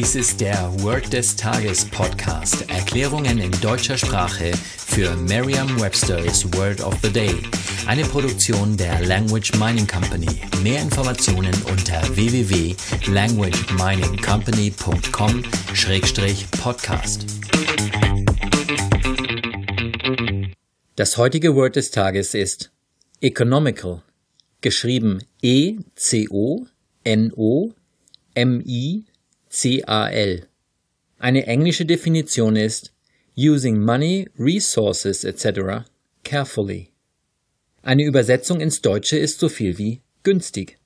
Dies ist der Word des Tages Podcast. Erklärungen in deutscher Sprache für Merriam-Webster's Word of the Day. Eine Produktion der Language Mining Company. Mehr Informationen unter www.languageminingcompany.com-podcast. Das heutige Word des Tages ist economical, geschrieben E-C-O-N-O-M-I-C-A-L. Eine englische Definition ist using money, resources etc. carefully. Eine Übersetzung ins Deutsche ist so viel wie günstig.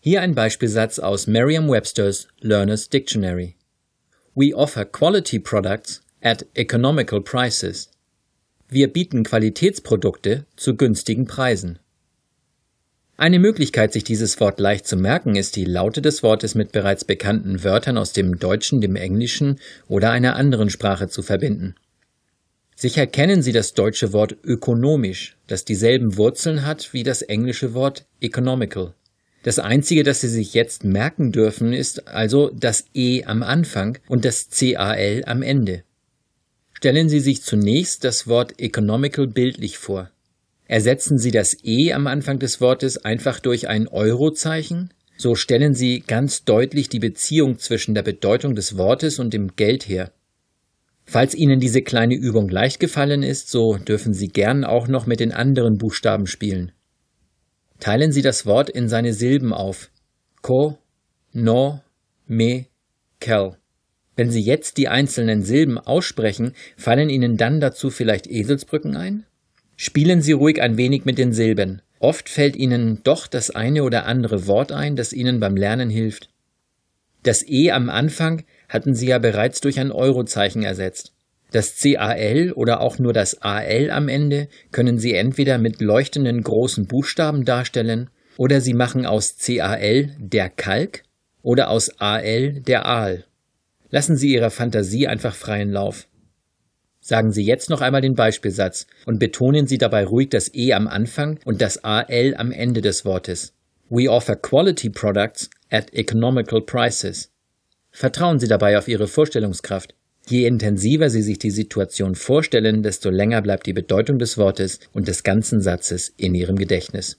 Hier ein Beispielsatz aus Merriam-Webster's Learner's Dictionary. We offer quality products at economical prices. Wir bieten Qualitätsprodukte zu günstigen Preisen. Eine Möglichkeit, sich dieses Wort leicht zu merken, ist die Laute des Wortes mit bereits bekannten Wörtern aus dem Deutschen, dem Englischen oder einer anderen Sprache zu verbinden. Sicher kennen Sie das deutsche Wort ökonomisch, das dieselben Wurzeln hat wie das englische Wort economical. Das Einzige, das Sie sich jetzt merken dürfen, ist also das E am Anfang und das CAL am Ende. Stellen Sie sich zunächst das Wort economical bildlich vor. Ersetzen Sie das E am Anfang des Wortes einfach durch ein Eurozeichen, so stellen Sie ganz deutlich die Beziehung zwischen der Bedeutung des Wortes und dem Geld her. Falls Ihnen diese kleine Übung leicht gefallen ist, so dürfen Sie gern auch noch mit den anderen Buchstaben spielen. Teilen Sie das Wort in seine Silben auf. Ko, no, me, kel. Wenn Sie jetzt die einzelnen Silben aussprechen, fallen Ihnen dann dazu vielleicht Eselsbrücken ein? Spielen Sie ruhig ein wenig mit den Silben. Oft fällt Ihnen doch das eine oder andere Wort ein, das Ihnen beim Lernen hilft. Das E am Anfang hatten Sie ja bereits durch ein Eurozeichen ersetzt. Das CAL oder auch nur das AL am Ende können Sie entweder mit leuchtenden großen Buchstaben darstellen oder Sie machen aus CAL der Kalk oder aus AL der Aal. Lassen Sie Ihrer Fantasie einfach freien Lauf. Sagen Sie jetzt noch einmal den Beispielsatz und betonen Sie dabei ruhig das E am Anfang und das AL am Ende des Wortes. We offer quality products at economical prices. Vertrauen Sie dabei auf Ihre Vorstellungskraft. Je intensiver Sie sich die Situation vorstellen, desto länger bleibt die Bedeutung des Wortes und des ganzen Satzes in Ihrem Gedächtnis.